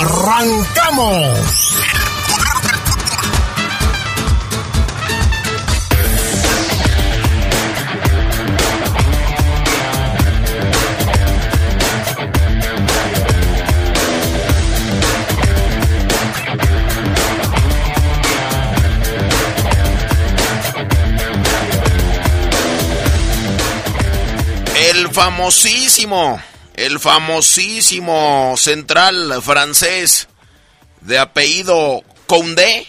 ¡Arrancamos! El famosísimo el famosísimo central francés de apellido Condé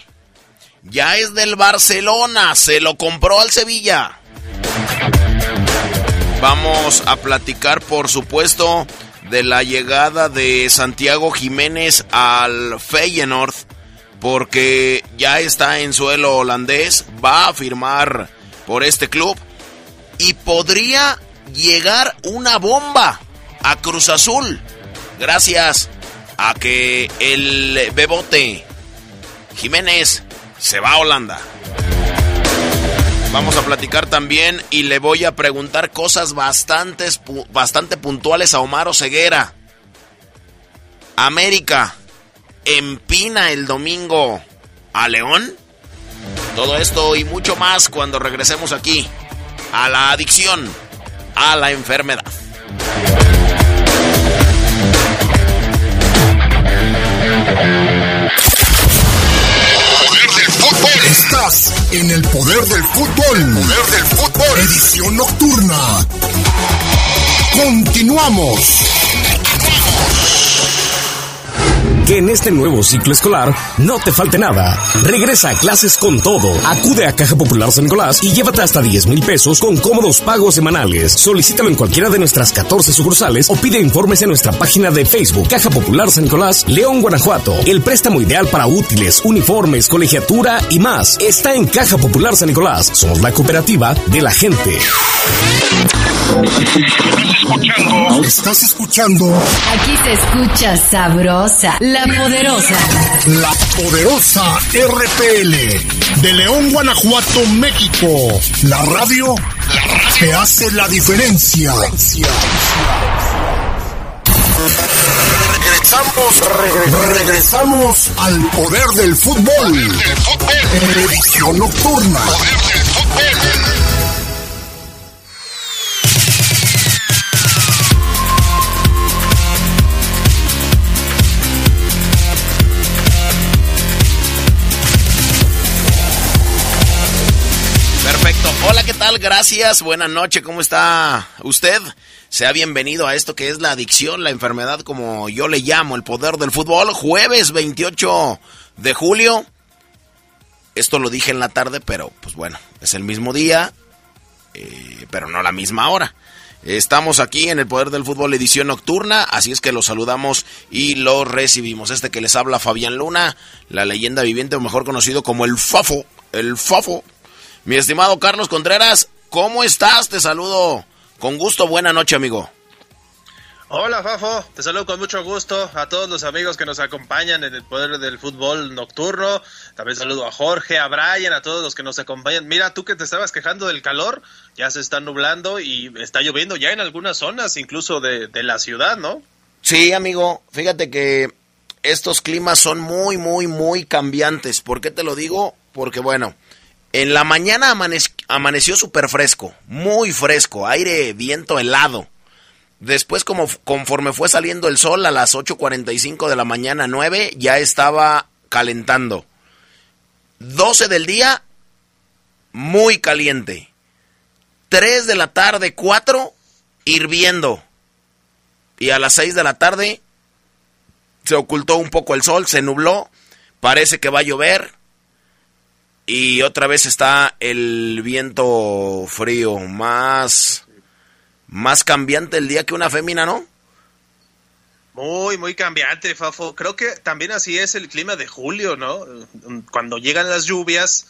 ya es del Barcelona, se lo compró al Sevilla. Vamos a platicar, por supuesto, de la llegada de Santiago Jiménez al Feyenoord, porque ya está en suelo holandés, va a firmar por este club y podría llegar una bomba a Cruz Azul. Gracias a que el Bebote Jiménez se va a Holanda. Vamos a platicar también y le voy a preguntar cosas bastante, puntuales a Omar Ceguera. América empina el domingo a León. Todo esto y mucho más cuando regresemos aquí a la adicción, a la enfermedad. Estás en el poder del fútbol. Poder del fútbol. Edición nocturna. Continuamos que en este nuevo ciclo escolar no te falte nada. Regresa a clases con todo. Acude a Caja Popular San Nicolás y llévate hasta 10 mil pesos con cómodos pagos semanales. Solicítalo en cualquiera de nuestras 14 sucursales o pide informes en nuestra página de Facebook Caja Popular San Nicolás, León, Guanajuato. El préstamo ideal para útiles, uniformes, colegiatura y más está en Caja Popular San Nicolás. Somos la cooperativa de la gente. Estás escuchando. Aquí se escucha sabrosa, la poderosa. La poderosa RPL de León, Guanajuato, México. La radio, que hace la diferencia. Regresamos, regresamos al poder del fútbol. Edición nocturna. Hola, ¿qué Gracias. Buenas noches. ¿Cómo está usted? Sea bienvenido a esto que es la adicción, la enfermedad como yo le llamo, el poder del fútbol. Jueves 28 de julio. Esto lo dije en la tarde, pero pues bueno, es el mismo día, eh, pero no la misma hora. Estamos aquí en el Poder del Fútbol edición nocturna, así es que los saludamos y los recibimos. Este que les habla Fabián Luna, la leyenda viviente o mejor conocido como el Fafo, el Fafo, mi estimado Carlos Contreras, ¿cómo estás? Te saludo con gusto. Buena noche, amigo. Hola, Fafo. Te saludo con mucho gusto a todos los amigos que nos acompañan en el poder del fútbol nocturno. También saludo a Jorge, a Brian, a todos los que nos acompañan. Mira, tú que te estabas quejando del calor, ya se está nublando y está lloviendo ya en algunas zonas, incluso de, de la ciudad, ¿no? Sí, amigo. Fíjate que estos climas son muy, muy, muy cambiantes. ¿Por qué te lo digo? Porque, bueno, en la mañana amaneció súper fresco, muy fresco, aire, viento helado. Después, como, conforme fue saliendo el sol a las 8.45 de la mañana, 9, ya estaba calentando. 12 del día, muy caliente. 3 de la tarde, 4, hirviendo. Y a las 6 de la tarde, se ocultó un poco el sol, se nubló, parece que va a llover y otra vez está el viento frío, más, más cambiante el día que una fémina, ¿no? Muy, muy cambiante, Fafo. Creo que también así es el clima de julio, ¿no? Cuando llegan las lluvias,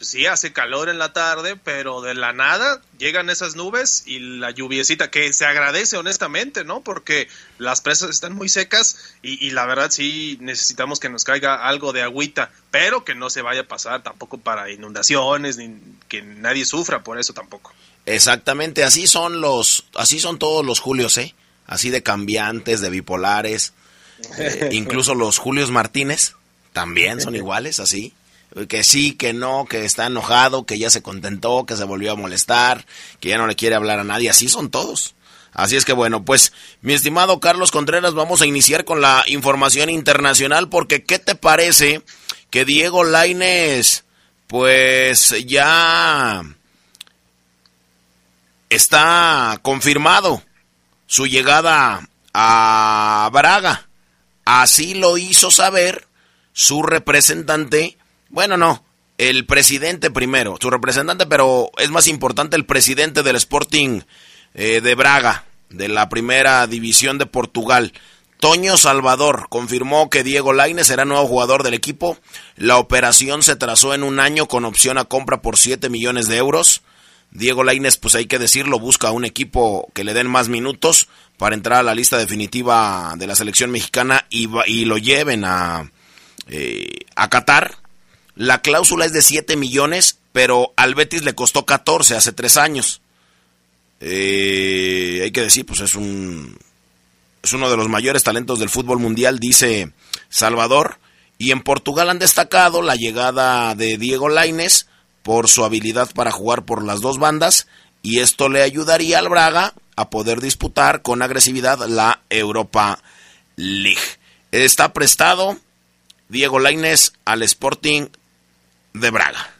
sí hace calor en la tarde, pero de la nada llegan esas nubes y la lluviecita, que se agradece honestamente, ¿no? Porque las presas están muy secas y, la verdad sí necesitamos que nos caiga algo de agüita, pero que no se vaya a pasar tampoco para inundaciones, ni que nadie sufra por eso tampoco. Exactamente, así son los, así son todos los Julios, ¿eh? Así de cambiantes, de bipolares, eh, incluso los Julios Martínez también son iguales, así que sí, que no, que está enojado, que ya se contentó, que se volvió a molestar, que ya no le quiere hablar a nadie, así son todos. Así es que bueno, pues mi estimado Carlos Contreras, vamos a iniciar con la información internacional porque ¿qué te parece que Diego Laines pues ya está confirmado su llegada a Braga? Así lo hizo saber su representante bueno, no. El presidente primero, su representante, pero es más importante el presidente del Sporting eh, de Braga, de la primera división de Portugal. Toño Salvador confirmó que Diego Laine será nuevo jugador del equipo. La operación se trazó en un año con opción a compra por 7 millones de euros. Diego Laines, pues hay que decirlo, busca un equipo que le den más minutos para entrar a la lista definitiva de la selección mexicana y, y lo lleven a, eh, a Qatar la cláusula es de 7 millones, pero al Betis le costó 14 hace tres años. Eh, hay que decir, pues es un es uno de los mayores talentos del fútbol mundial, dice Salvador. Y en Portugal han destacado la llegada de Diego Laines por su habilidad para jugar por las dos bandas y esto le ayudaría al Braga a poder disputar con agresividad la Europa League. Está prestado Diego Laines al Sporting de Braga.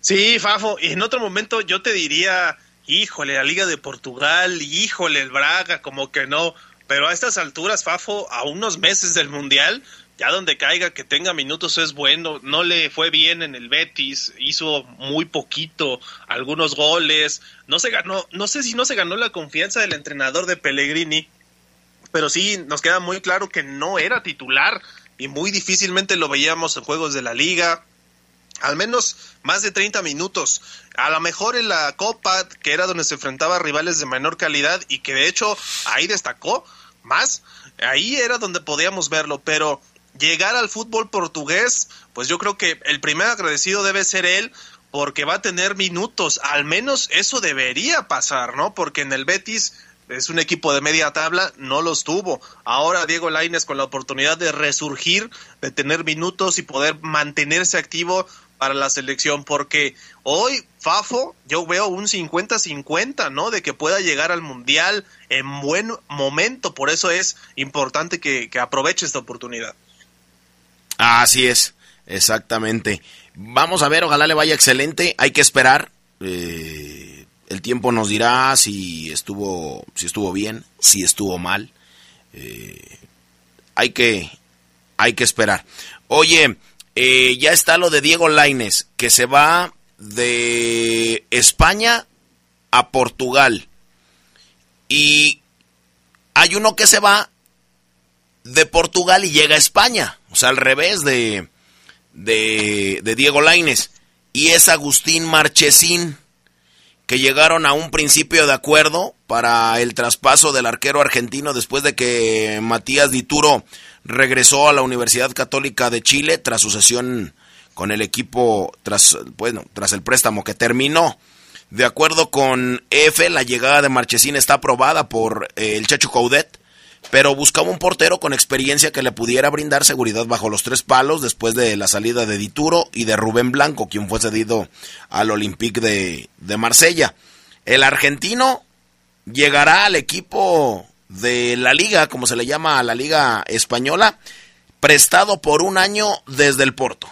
Sí, Fafo, y en otro momento yo te diría, híjole, la Liga de Portugal, híjole, el Braga, como que no, pero a estas alturas, Fafo, a unos meses del Mundial, ya donde caiga que tenga minutos es bueno, no le fue bien en el Betis, hizo muy poquito, algunos goles, no se ganó, no sé si no se ganó la confianza del entrenador de Pellegrini, pero sí nos queda muy claro que no era titular y muy difícilmente lo veíamos en juegos de la liga, al menos más de 30 minutos. A lo mejor en la Copa, que era donde se enfrentaba a rivales de menor calidad y que de hecho ahí destacó más, ahí era donde podíamos verlo, pero llegar al fútbol portugués, pues yo creo que el primer agradecido debe ser él porque va a tener minutos, al menos eso debería pasar, ¿no? Porque en el Betis es un equipo de media tabla, no los tuvo. Ahora Diego Laines con la oportunidad de resurgir, de tener minutos y poder mantenerse activo, para la selección, porque hoy Fafo yo veo un 50-50, ¿no? De que pueda llegar al Mundial en buen momento, por eso es importante que, aproveche esta oportunidad. Así es, exactamente. Vamos a ver, ojalá le vaya excelente, hay que esperar. Eh, el tiempo nos dirá si estuvo, si estuvo bien, si estuvo mal. Eh, hay que, hay que esperar. Oye, eh, ya está lo de Diego Laines, que se va de España a Portugal. Y hay uno que se va de Portugal y llega a España. O sea, al revés de, de, de Diego Laines. Y es Agustín Marchesín, que llegaron a un principio de acuerdo para el traspaso del arquero argentino después de que Matías Dituro regresó a la Universidad Católica de Chile tras su sesión con el equipo, tras, bueno, tras el préstamo que terminó. De acuerdo con EFE, la llegada de Marchesín está aprobada por eh, el Chacho Coudet, pero buscaba un portero con experiencia que le pudiera brindar seguridad bajo los tres palos después de la salida de Dituro y de Rubén Blanco, quien fue cedido al Olympique de, de Marsella. El argentino llegará al equipo de la liga, como se le llama a la liga española, prestado por un año desde el Porto.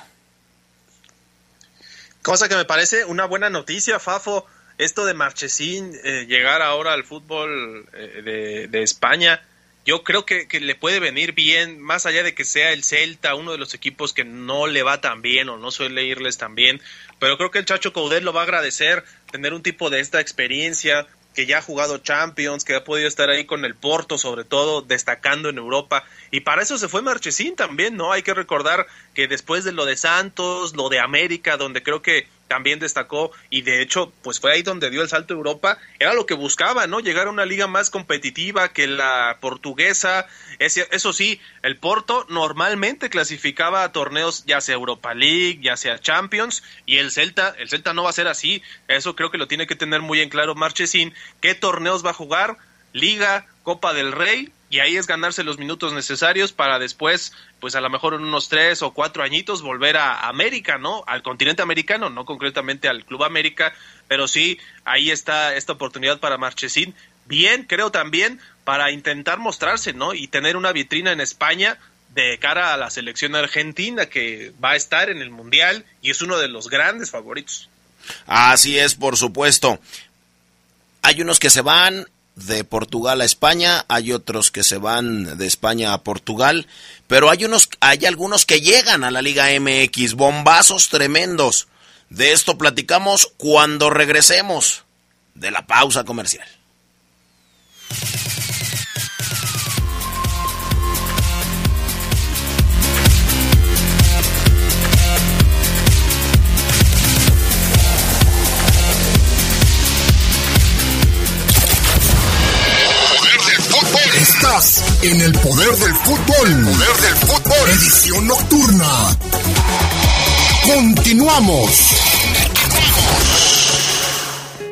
Cosa que me parece una buena noticia, Fafo, esto de Marchesín eh, llegar ahora al fútbol eh, de, España. Yo creo que, le puede venir bien, más allá de que sea el Celta, uno de los equipos que no le va tan bien o no suele irles tan bien, pero creo que el Chacho Coudet lo va a agradecer, tener un tipo de esta experiencia, que ya ha jugado Champions, que ha podido estar ahí con el Porto, sobre todo, destacando en Europa. Y para eso se fue Marchesín también, ¿no? Hay que recordar que después de lo de Santos, lo de América, donde creo que también destacó y de hecho pues fue ahí donde dio el salto a Europa, era lo que buscaba, ¿no? Llegar a una liga más competitiva que la portuguesa. Eso sí, el Porto normalmente clasificaba a torneos ya sea Europa League, ya sea Champions y el Celta, el Celta no va a ser así. Eso creo que lo tiene que tener muy en claro Marchesín, qué torneos va a jugar, Liga, Copa del Rey y ahí es ganarse los minutos necesarios para después, pues a lo mejor en unos tres o cuatro añitos volver a América, ¿no? Al continente americano, no concretamente al Club América, pero sí, ahí está esta oportunidad para Marchesín. Bien, creo también, para intentar mostrarse, ¿no? Y tener una vitrina en España de cara a la selección argentina que va a estar en el Mundial y es uno de los grandes favoritos. Así es, por supuesto. Hay unos que se van, de Portugal a España, hay otros que se van de España a Portugal, pero hay unos, hay algunos que llegan a la Liga MX, bombazos tremendos. De esto platicamos cuando regresemos de la pausa comercial. En el poder del fútbol. Poder del fútbol. Edición nocturna. Continuamos.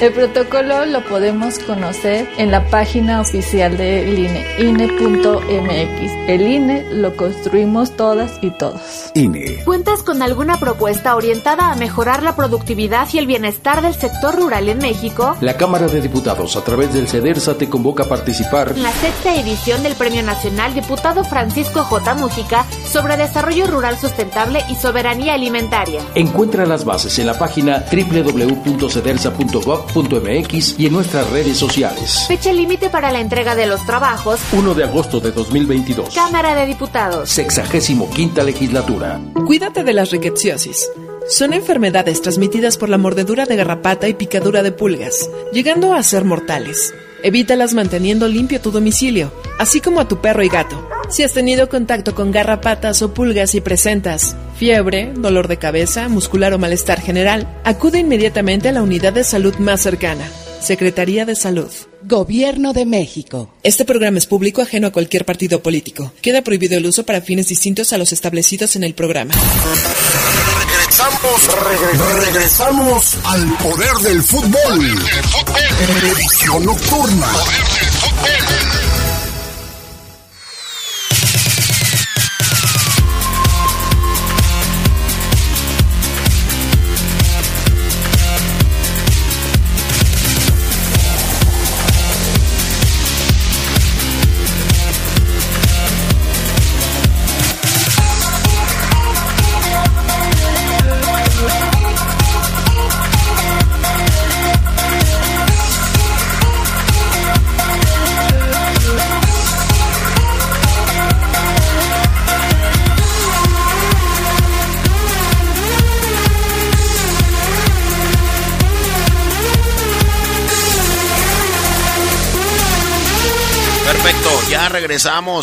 El protocolo lo podemos conocer en la página oficial del INE, INE.mx. El INE lo construimos todas y todos. INE. ¿Cuentas con alguna propuesta orientada a mejorar la productividad y el bienestar del sector rural en México? La Cámara de Diputados, a través del CEDERSA, te convoca a participar en la sexta edición del Premio Nacional Diputado Francisco J. Mújica sobre Desarrollo Rural Sustentable y Soberanía Alimentaria. Encuentra las bases en la página www.cedersa.gov mx y en nuestras redes sociales. Fecha límite para la entrega de los trabajos. 1 de agosto de 2022. Cámara de Diputados. Sexagésimo quinta legislatura. Cuídate de la riqueciosis. Son enfermedades transmitidas por la mordedura de garrapata y picadura de pulgas, llegando a ser mortales. Evítalas manteniendo limpio tu domicilio, así como a tu perro y gato. Si has tenido contacto con garrapatas o pulgas y presentas fiebre, dolor de cabeza, muscular o malestar general, acude inmediatamente a la unidad de salud más cercana. Secretaría de Salud. Gobierno de México. Este programa es público ajeno a cualquier partido político. Queda prohibido el uso para fines distintos a los establecidos en el programa. Regresamos, regresamos al poder del fútbol. Edición nocturna. regresamos,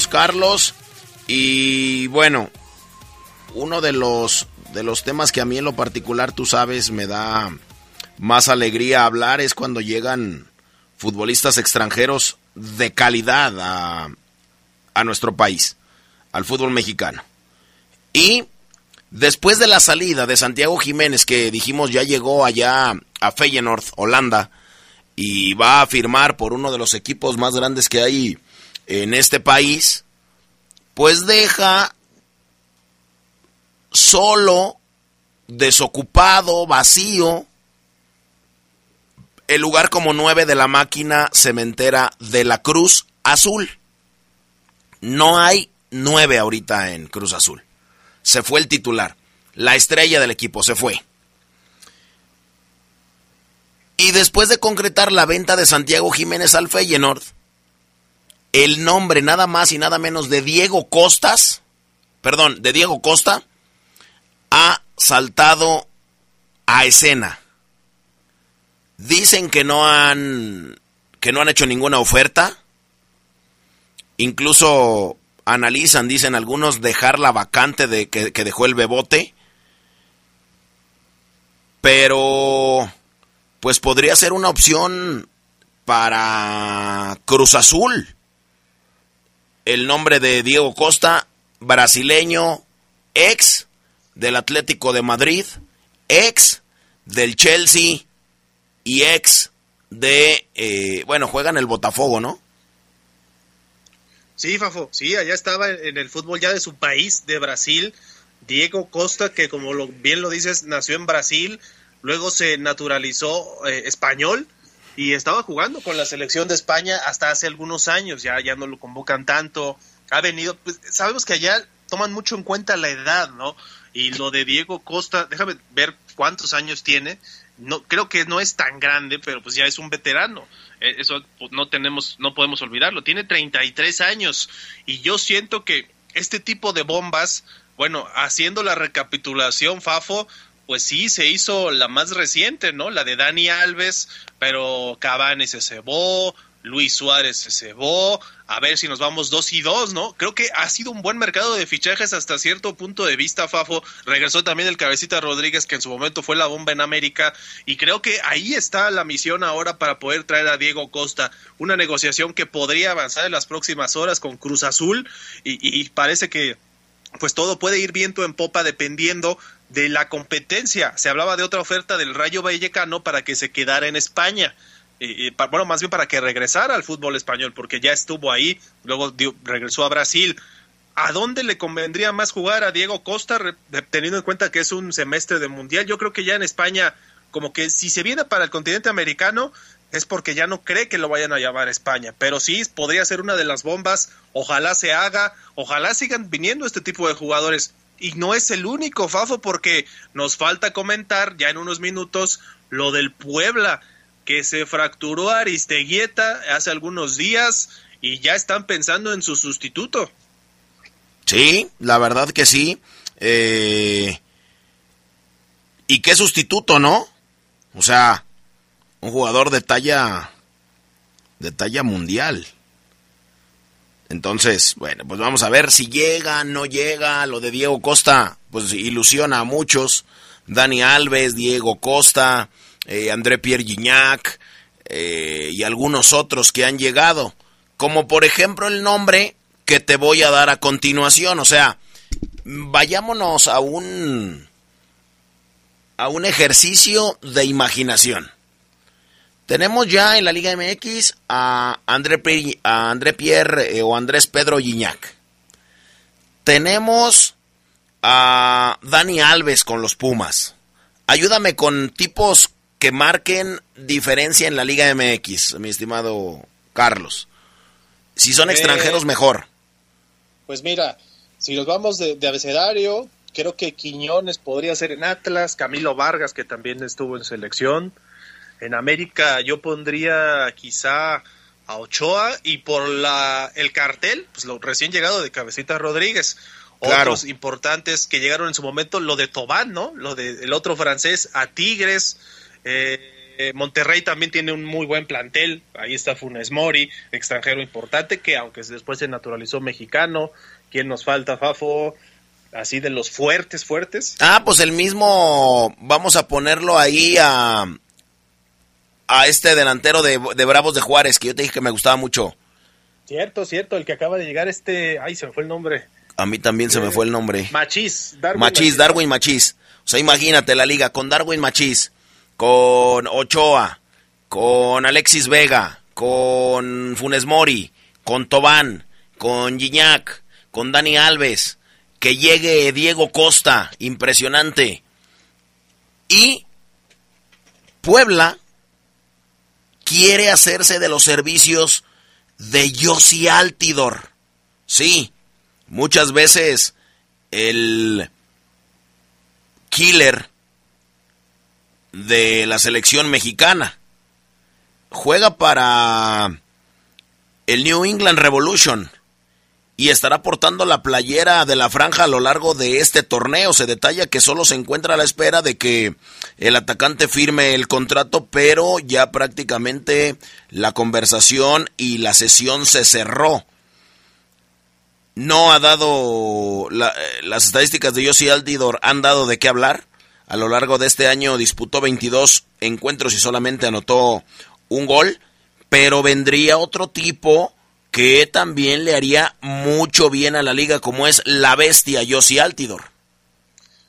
Carlos. Y bueno, uno de los, de los temas que a mí en lo particular, tú sabes, me da más alegría hablar es cuando llegan futbolistas extranjeros de calidad a, a nuestro país, al fútbol mexicano. Y después de la salida de Santiago Jiménez, que dijimos ya llegó allá a Feyenoord, Holanda, y va a firmar por uno de los equipos más grandes que hay en este país, pues deja solo, desocupado, vacío, el lugar como nueve de la máquina cementera de la Cruz Azul. No hay nueve ahorita en Cruz Azul. Se fue el titular. la estrella del equipo, se fue. Y después de concretar la venta de Santiago Jiménez al Feyenoord, el nombre nada más y nada menos de Diego Costas, perdón, de Diego Costa, ha saltado a escena. Dicen que no han que no han hecho ninguna oferta. Incluso analizan, dicen algunos, dejar la vacante de que, que dejó el Bebote. Pero pues podría ser una opción para Cruz Azul. El nombre de Diego Costa, brasileño, ex del Atlético de Madrid, ex del Chelsea y ex de, eh, bueno, juegan el Botafogo, ¿no? Sí, Fafo, sí, allá estaba en el fútbol ya de su país, de Brasil, Diego Costa, que como lo, bien lo dices, nació en Brasil, luego se naturalizó eh, español y estaba jugando con la selección de España hasta hace algunos años, ya, ya no lo convocan tanto, ha venido, pues, sabemos que allá toman mucho en cuenta la edad, ¿no? Y lo de Diego Costa, déjame ver cuántos años tiene, no creo que no es tan grande, pero pues ya es un veterano. Eh, eso pues, no tenemos no podemos olvidarlo. Tiene 33 años y yo siento que este tipo de bombas, bueno, haciendo la recapitulación Fafo, pues sí, se hizo la más reciente, ¿no? La de Dani Alves, pero Cavani se cebó, Luis Suárez se cebó, a ver si nos vamos dos y dos, ¿no? Creo que ha sido un buen mercado de fichajes hasta cierto punto de vista, Fafo. Regresó también el cabecita Rodríguez, que en su momento fue la bomba en América, y creo que ahí está la misión ahora para poder traer a Diego Costa. Una negociación que podría avanzar en las próximas horas con Cruz Azul, y, y parece que pues todo puede ir viento en popa dependiendo de la competencia. Se hablaba de otra oferta del Rayo Vallecano para que se quedara en España bueno, más bien para que regresara al fútbol español, porque ya estuvo ahí, luego regresó a Brasil. ¿A dónde le convendría más jugar a Diego Costa, teniendo en cuenta que es un semestre de mundial? Yo creo que ya en España, como que si se viene para el continente americano, es porque ya no cree que lo vayan a llamar España, pero sí podría ser una de las bombas, ojalá se haga, ojalá sigan viniendo este tipo de jugadores. Y no es el único, Fafo, porque nos falta comentar ya en unos minutos lo del Puebla que se fracturó Aristeguieta hace algunos días y ya están pensando en su sustituto. Sí, la verdad que sí. Eh, ¿Y qué sustituto, no? O sea, un jugador de talla de talla mundial. Entonces, bueno, pues vamos a ver si llega, no llega. Lo de Diego Costa, pues ilusiona a muchos. Dani Alves, Diego Costa, eh, André Pierre Gignac eh, y algunos otros que han llegado, como por ejemplo el nombre que te voy a dar a continuación, o sea, vayámonos a un a un ejercicio de imaginación. Tenemos ya en la Liga MX a André, a André Pierre eh, o Andrés Pedro Gignac. Tenemos a Dani Alves con los Pumas. Ayúdame con tipos que marquen diferencia en la Liga MX, mi estimado Carlos. Si son eh, extranjeros, mejor. Pues mira, si nos vamos de, abecedario, creo que Quiñones podría ser en Atlas, Camilo Vargas, que también estuvo en selección. En América yo pondría quizá a Ochoa y por la el cartel, pues lo recién llegado de Cabecita Rodríguez. Otros importantes que llegaron en su momento, lo de Tobán, ¿no? Lo del otro francés, a Tigres, eh, Monterrey también tiene un muy buen plantel. Ahí está Funes Mori, extranjero importante, que aunque después se naturalizó mexicano. ¿Quién nos falta, Fafo? Así de los fuertes, fuertes. Ah, pues el mismo, vamos a ponerlo ahí a, a este delantero de, Bravos de Juárez, que yo te dije que me gustaba mucho. Cierto, cierto, el que acaba de llegar este, ay, se me fue el nombre. A mí también se me eh, fue el nombre. Machís, Darwin Machís, Darwin Machís. O sea, imagínate la liga con Darwin Machís con Ochoa, con Alexis Vega, con Funes Mori, con Tobán, con Gignac, con Dani Alves, que llegue Diego Costa, impresionante. Y Puebla quiere hacerse de los servicios de Yossi Altidor. Sí, muchas veces el killer de la selección mexicana. Juega para el New England Revolution y estará portando la playera de la franja a lo largo de este torneo. Se detalla que solo se encuentra a la espera de que el atacante firme el contrato, pero ya prácticamente la conversación y la sesión se cerró. No ha dado las estadísticas de Yossi Altidor han dado de qué hablar. A lo largo de este año disputó 22 encuentros y solamente anotó un gol, pero vendría otro tipo que también le haría mucho bien a la liga, como es la bestia Yossi Altidor.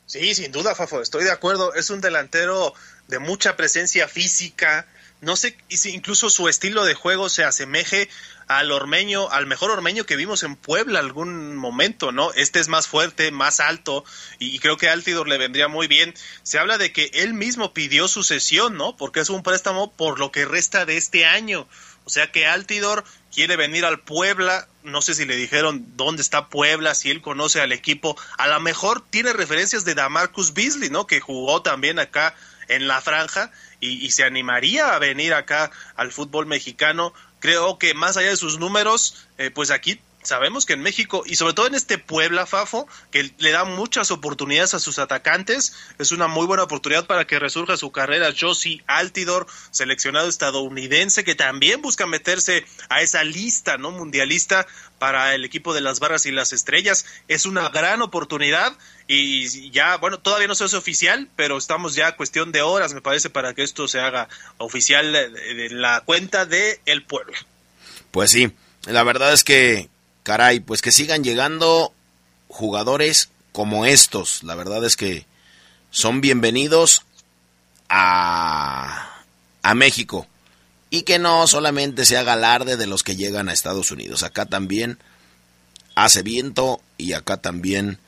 Sí, sin duda, Fafo, estoy de acuerdo. Es un delantero de mucha presencia física. No sé si incluso su estilo de juego se asemeje al ormeño, al mejor ormeño que vimos en Puebla algún momento, ¿no? Este es más fuerte, más alto, y, creo que Altidor le vendría muy bien. Se habla de que él mismo pidió su cesión, ¿no? Porque es un préstamo por lo que resta de este año. O sea que Altidor quiere venir al Puebla, no sé si le dijeron dónde está Puebla, si él conoce al equipo, a lo mejor tiene referencias de Damarcus Beasley, ¿no? Que jugó también acá en la franja y, se animaría a venir acá al fútbol mexicano. Creo que más allá de sus números, eh, pues aquí sabemos que en México y sobre todo en este Puebla, Fafo, que le da muchas oportunidades a sus atacantes, es una muy buena oportunidad para que resurja su carrera. Josie Altidor, seleccionado estadounidense, que también busca meterse a esa lista no mundialista para el equipo de las barras y las estrellas. Es una gran oportunidad y ya, bueno, todavía no se hace oficial, pero estamos ya a cuestión de horas, me parece, para que esto se haga oficial de, la cuenta de El Puebla. Pues sí, la verdad es que caray, pues que sigan llegando jugadores como estos. La verdad es que son bienvenidos a, a México. Y que no solamente se haga alarde de los que llegan a Estados Unidos. Acá también hace viento y acá también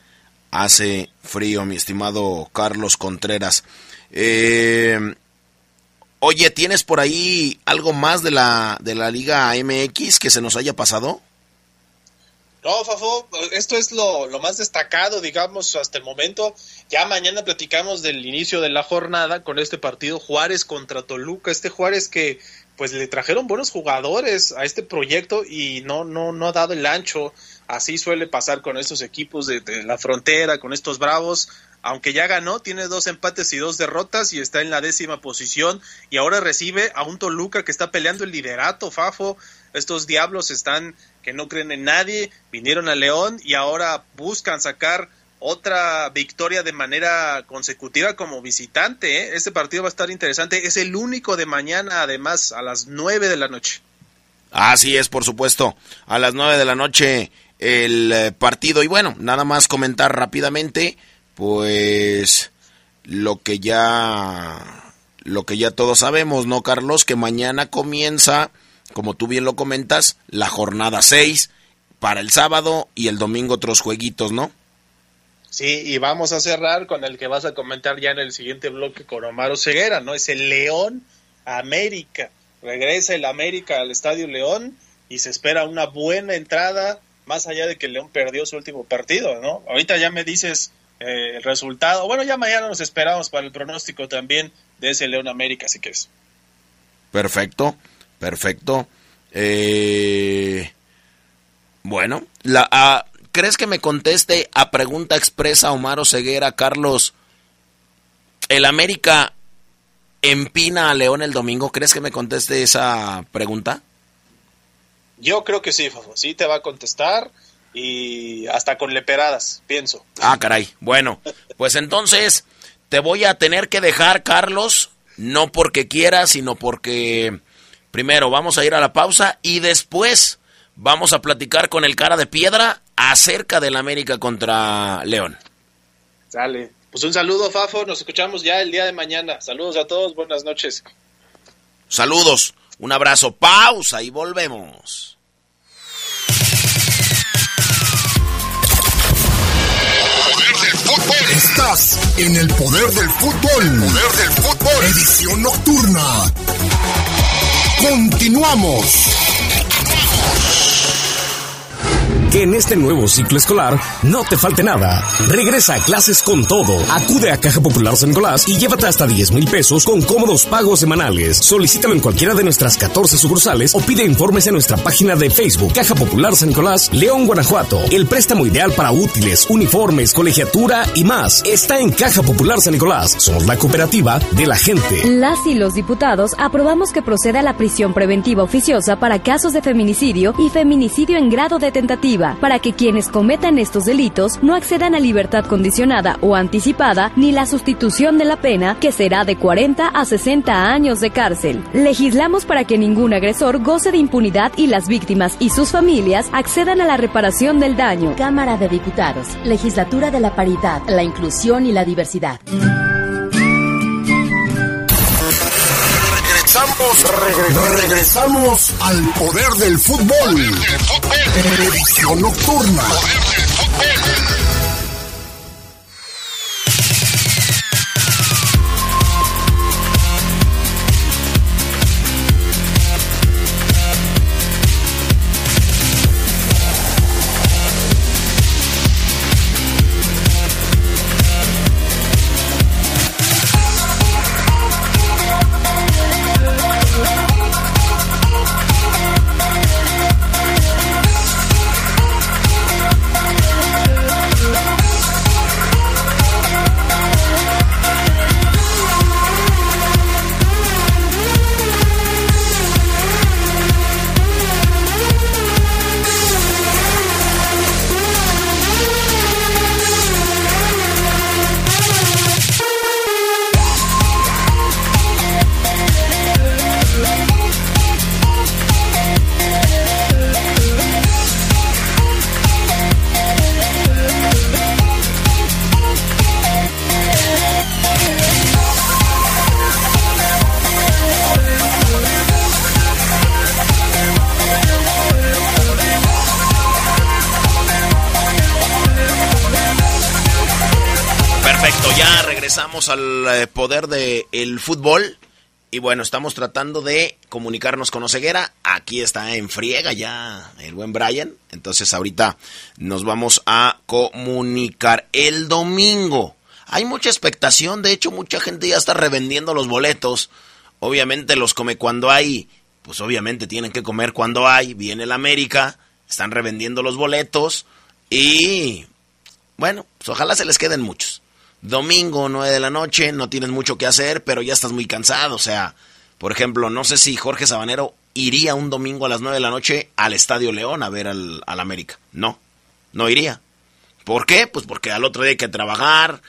hace frío, mi estimado Carlos Contreras. Eh, oye, ¿tienes por ahí algo más de la, de la Liga MX que se nos haya pasado? No, Fafo, esto es lo, más destacado, digamos, hasta el momento. Ya mañana platicamos del inicio de la jornada con este partido Juárez contra Toluca. Este Juárez que pues le trajeron buenos jugadores a este proyecto y no, no, no ha dado el ancho. Así suele pasar con estos equipos de, de la frontera, con estos bravos aunque ya ganó, tiene dos empates y dos derrotas y está en la décima posición y ahora recibe a un Toluca que está peleando el liderato, Fafo. Estos diablos están que no creen en nadie, vinieron a León y ahora buscan sacar otra victoria de manera consecutiva como visitante. ¿eh? Este partido va a estar interesante. Es el único de mañana, además, a las nueve de la noche. Así es, por supuesto. A las nueve de la noche el eh, partido. Y bueno, nada más comentar rápidamente, pues lo que ya lo que ya todos sabemos, ¿no, Carlos? Que mañana comienza como tú bien lo comentas, la jornada 6 para el sábado y el domingo otros jueguitos, ¿no? Sí, y vamos a cerrar con el que vas a comentar ya en el siguiente bloque con Omar Ceguera, ¿no? Es el León América. Regresa el América al Estadio León y se espera una buena entrada, más allá de que el León perdió su último partido, ¿no? Ahorita ya me dices eh, el resultado. Bueno, ya mañana nos esperamos para el pronóstico también de ese León América, si quieres. Perfecto. Perfecto. Eh, bueno, la, ah, ¿crees que me conteste a pregunta expresa Omar Ceguera, Carlos? ¿El América empina a León el domingo? ¿Crees que me conteste esa pregunta? Yo creo que sí, Fafo. Sí te va a contestar y hasta con leperadas, pienso. Ah, caray. Bueno, pues entonces te voy a tener que dejar, Carlos, no porque quiera, sino porque Primero vamos a ir a la pausa y después vamos a platicar con el cara de piedra acerca del América contra León. Sale. Pues un saludo, Fafo. Nos escuchamos ya el día de mañana. Saludos a todos. Buenas noches. Saludos. Un abrazo. Pausa y volvemos. Estás en el poder del fútbol. Poder del fútbol. Edición nocturna. Continuamos. Que en este nuevo ciclo escolar no te falte nada. Regresa a clases con todo. Acude a Caja Popular San Nicolás y llévate hasta 10 mil pesos con cómodos pagos semanales. Solicítalo en cualquiera de nuestras 14 sucursales o pide informes en nuestra página de Facebook Caja Popular San Nicolás, León, Guanajuato. El préstamo ideal para útiles, uniformes, colegiatura y más está en Caja Popular San Nicolás. Somos la cooperativa de la gente. Las y los diputados aprobamos que proceda la prisión preventiva oficiosa para casos de feminicidio y feminicidio en grado de tentativa para que quienes cometan estos delitos no accedan a libertad condicionada o anticipada ni la sustitución de la pena, que será de 40 a 60 años de cárcel. Legislamos para que ningún agresor goce de impunidad y las víctimas y sus familias accedan a la reparación del daño. Cámara de Diputados, Legislatura de la Paridad, la Inclusión y la Diversidad. Regresamos, regresamos al poder del fútbol. Edición nocturna. Al eh, poder del el fútbol. Y bueno, estamos tratando de comunicarnos con Oseguera. Aquí está en friega ya el buen Brian. Entonces ahorita nos vamos a comunicar el domingo. Hay mucha expectación, de hecho mucha gente ya está revendiendo los boletos. Obviamente los come cuando hay, pues obviamente tienen que comer cuando hay. Viene el América, están revendiendo los boletos y bueno, pues ojalá se les queden muchos domingo, 9 de la noche, no tienes mucho que hacer, pero ya estás muy cansado. O sea, por ejemplo, no sé si Jorge Sabanero iría un domingo a las 9 de la noche al Estadio León a ver al, América. No, no iría. ¿Por qué? Pues porque al otro día hay que trabajar,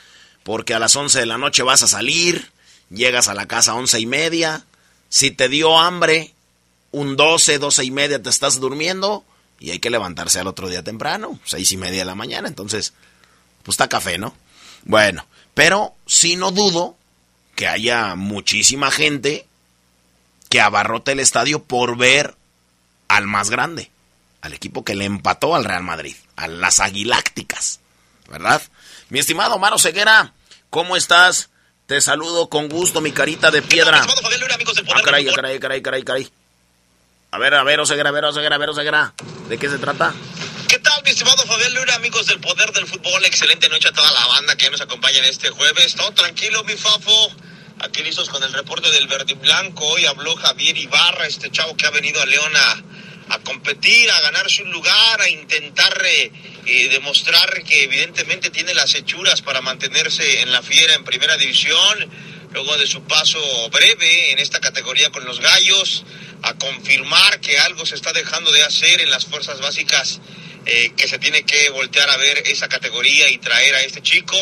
porque a las 11 de la noche vas a salir, llegas a la casa a 11 y media, si te dio hambre, un 12, 12 y media te estás durmiendo y hay que levantarse al otro día temprano, 6 y media de la mañana, entonces, pues está café, ¿no? Bueno, pero sí no dudo que haya muchísima gente que abarrote el estadio por ver al más grande, al equipo que le empató al Real Madrid, a las Aguilácticas, ¿verdad? Mi estimado Maro Ceguera, ¿cómo estás? Te saludo con gusto, mi carita de piedra. Ah, caray, caray, caray, caray, caray. A ver, a ver, Oseguera, a ver, Oseguera, a ver, Oseguera. ¿De qué se trata? ¿Qué tal, mi estimado Fabián Luna, amigos del Poder del Fútbol? Excelente noche a toda la banda que nos acompaña en este jueves. Todo tranquilo, mi Fafo. Aquí listos con el reporte del Verde Blanco. Hoy habló Javier Ibarra, este chavo que ha venido a León a, competir, a ganarse un lugar, a intentar eh, eh, demostrar que evidentemente tiene las hechuras para mantenerse en la fiera en primera división. Luego de su paso breve en esta categoría con los gallos, a confirmar que algo se está dejando de hacer en las fuerzas básicas eh, que se tiene que voltear a ver esa categoría y traer a este chico,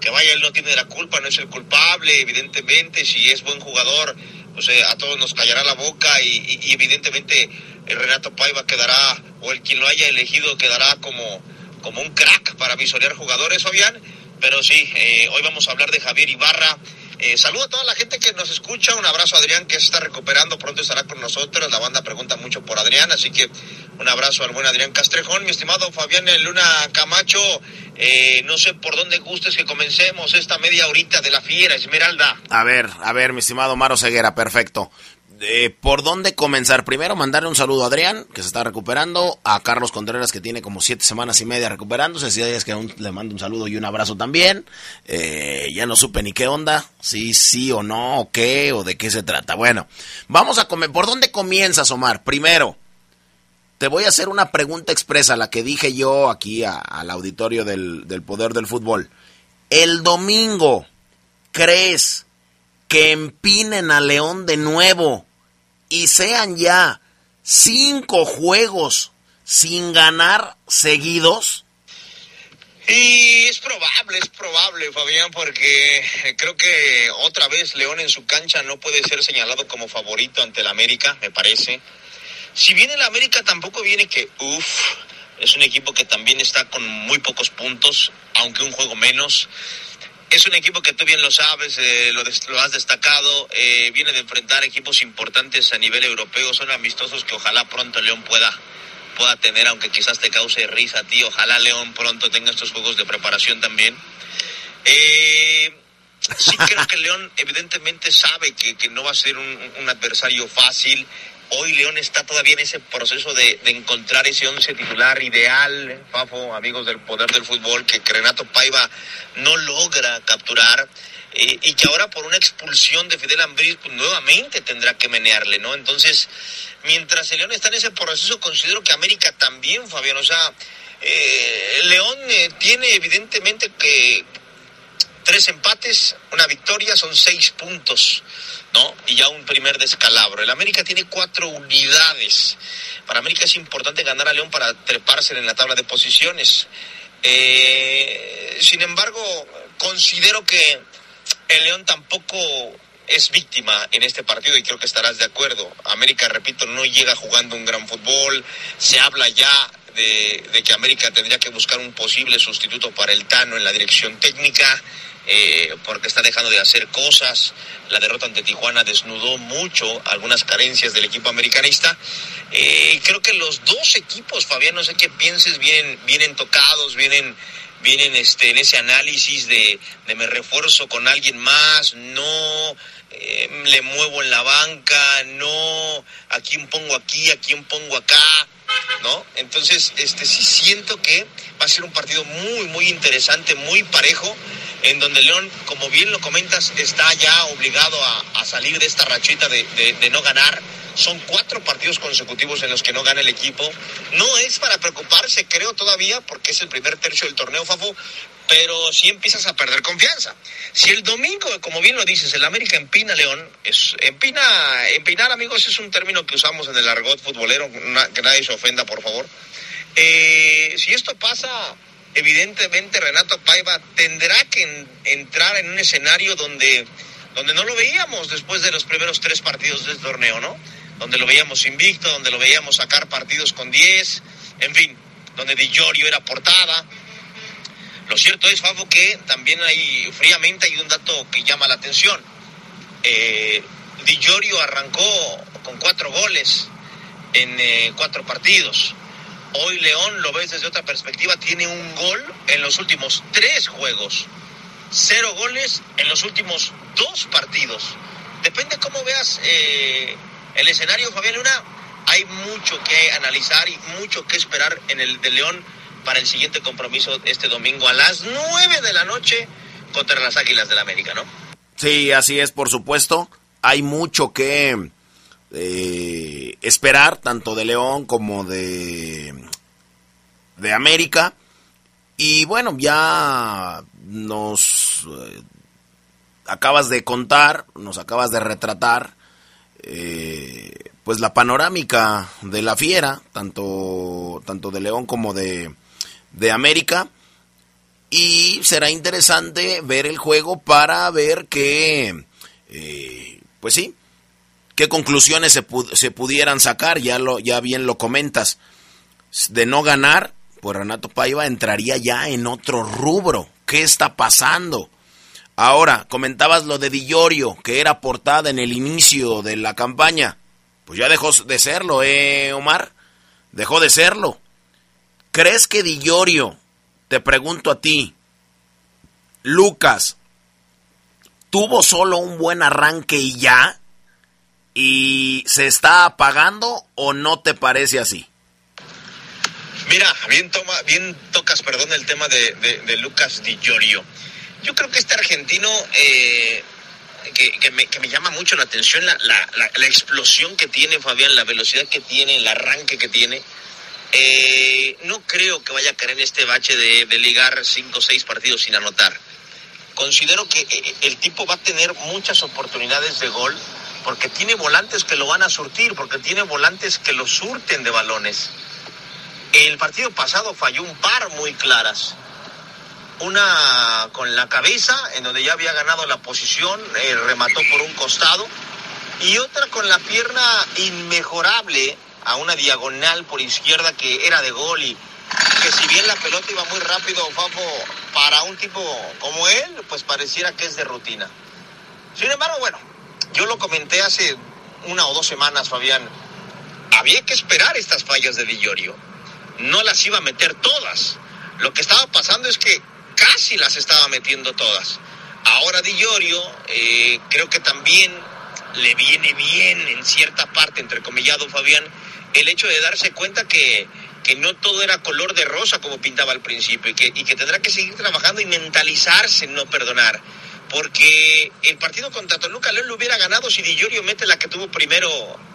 que vaya, él no tiene la culpa, no es el culpable, evidentemente, si es buen jugador, pues eh, a todos nos callará la boca y, evidentemente el Renato Paiva quedará, o el quien lo haya elegido quedará como, como un crack para visorear jugadores, Fabián, pero sí, eh, hoy vamos a hablar de Javier Ibarra, eh, saludo a toda la gente que nos escucha. Un abrazo a Adrián que se está recuperando. Pronto estará con nosotros. La banda pregunta mucho por Adrián. Así que un abrazo al buen Adrián Castrejón. Mi estimado Fabián Luna Camacho. Eh, no sé por dónde gustes que comencemos esta media horita de la fiera, Esmeralda. A ver, a ver, mi estimado Maro Ceguera. Perfecto. Eh, ¿por dónde comenzar? Primero, mandarle un saludo a Adrián, que se está recuperando, a Carlos Contreras, que tiene como siete semanas y media recuperándose, si es que le mando un saludo y un abrazo también. Eh, ya no supe ni qué onda, si sí o no, o qué, o de qué se trata. Bueno, vamos a comer. ¿Por dónde comienzas, Omar? Primero, te voy a hacer una pregunta expresa, la que dije yo aquí al auditorio del, del Poder del Fútbol. El domingo, ¿crees que empinen a León de nuevo? Y sean ya cinco juegos sin ganar seguidos? Y es probable, es probable, Fabián, porque creo que otra vez León en su cancha no puede ser señalado como favorito ante el América, me parece. Si viene el América, tampoco viene que, uff, es un equipo que también está con muy pocos puntos, aunque un juego menos. Es un equipo que tú bien lo sabes, eh, lo, has destacado, eh, viene de enfrentar equipos importantes a nivel europeo, son amistosos que ojalá pronto León pueda, pueda tener, aunque quizás te cause risa a ti, ojalá León pronto tenga estos juegos de preparación también. Eh, sí creo que León evidentemente sabe que, que no va a ser un adversario fácil, Hoy León está todavía en ese proceso de, encontrar ese once titular ideal, Fafo, amigos del poder del fútbol, que, Renato Paiva no logra capturar. Eh, y que ahora por una expulsión de Fidel Ambriz pues, nuevamente tendrá que menearle, ¿no? Entonces, mientras el León está en ese proceso, considero que América también, Fabián, o sea, eh, León eh, tiene evidentemente que tres empates, una victoria, son seis puntos. ¿No? Y ya un primer descalabro. El América tiene cuatro unidades. Para América es importante ganar a León para treparse en la tabla de posiciones. Eh, sin embargo, considero que el León tampoco es víctima en este partido y creo que estarás de acuerdo. América, repito, no llega jugando un gran fútbol. Se habla ya de, de que América tendría que buscar un posible sustituto para el Tano en la dirección técnica. Eh, porque está dejando de hacer cosas. La derrota ante Tijuana desnudó mucho algunas carencias del equipo americanista. Eh, creo que los dos equipos, Fabián, no sé qué pienses, vienen, vienen tocados, vienen, vienen este, en ese análisis de, de me refuerzo con alguien más, no eh, le muevo en la banca, no a quién pongo aquí, a quién pongo acá. ¿No? Entonces, este sí siento que va a ser un partido muy, muy interesante, muy parejo en donde León, como bien lo comentas, está ya obligado a, salir de esta rachita de, no ganar. Son cuatro partidos consecutivos en los que no gana el equipo. No es para preocuparse, creo todavía, porque es el primer tercio del torneo, Fafo, pero sí empiezas a perder confianza. Si el domingo, como bien lo dices, el América empina León, es, empina, empinar, amigos, es un término que usamos en el argot futbolero, que nadie se ofenda, por favor. Eh, si esto pasa, evidentemente Renato Paiva tendrá que entrar en un escenario donde, donde no lo veíamos después de los primeros tres partidos del torneo, ¿no? Donde lo veíamos invicto, donde lo veíamos sacar partidos con 10, en fin, donde Di Giorgio era portada. Lo cierto es, Favo, que también hay, fríamente hay un dato que llama la atención. Eh, Di Giorgio arrancó con cuatro goles en eh, cuatro partidos. Hoy León, lo ves desde otra perspectiva, tiene un gol en los últimos tres juegos. Cero goles en los últimos dos partidos. Depende cómo veas eh, el escenario, Fabián Luna. Hay mucho que analizar y mucho que esperar en el de León para el siguiente compromiso este domingo a las nueve de la noche contra las Águilas del América, ¿no? Sí, así es, por supuesto. Hay mucho que eh, esperar tanto de León como de, de América. Y bueno, ya nos eh, acabas de contar, nos acabas de retratar, eh, pues la panorámica de la fiera, tanto, tanto de León como de, de América. Y será interesante ver el juego para ver que, pues sí, qué conclusiones se, pudieran sacar, ya, lo, ya bien lo comentas. De no ganar, pues Renato Paiva entraría ya en otro rubro. ¿Qué está pasando? Ahora, comentabas lo de Dillorio, que era portada en el inicio de la campaña. Pues ya dejó de serlo, ¿eh, Omar? Dejó de serlo. ¿Crees que Dillorio, te pregunto a ti, Lucas, tuvo solo un buen arranque y ya? Y se está apagando o no te parece así? Mira, bien, toma, bien tocas, perdón, el tema de, de, Lucas Di Giorgio. Yo creo que este argentino eh, que, me, llama mucho la atención, la, la, explosión que tiene Fabián, la velocidad que tiene, el arranque que tiene. Eh, no creo que vaya a caer en este bache de, de ligar cinco o seis partidos sin anotar. Considero que eh, el tipo va a tener muchas oportunidades de gol porque tiene volantes que lo van a surtir, porque tiene volantes que lo surten de balones. El partido pasado falló un par muy claras. Una con la cabeza, en donde ya había ganado la posición, eh, remató por un costado. Y otra con la pierna inmejorable a una diagonal por izquierda que era de gol y que si bien la pelota iba muy rápido, Fafo, para un tipo como él, pues pareciera que es de rutina. Sin embargo, bueno, yo lo comenté hace una o dos semanas, Fabián. Había que esperar estas fallas de Villorio. No las iba a meter todas. Lo que estaba pasando es que casi las estaba metiendo todas. Ahora Dillorio eh, creo que también le viene bien en cierta parte, entre comillado Fabián, el hecho de darse cuenta que, que no todo era color de rosa como pintaba al principio y que, y que tendrá que seguir trabajando y mentalizarse en no perdonar porque el partido contra Toluca León lo hubiera ganado si Di mete la que tuvo primero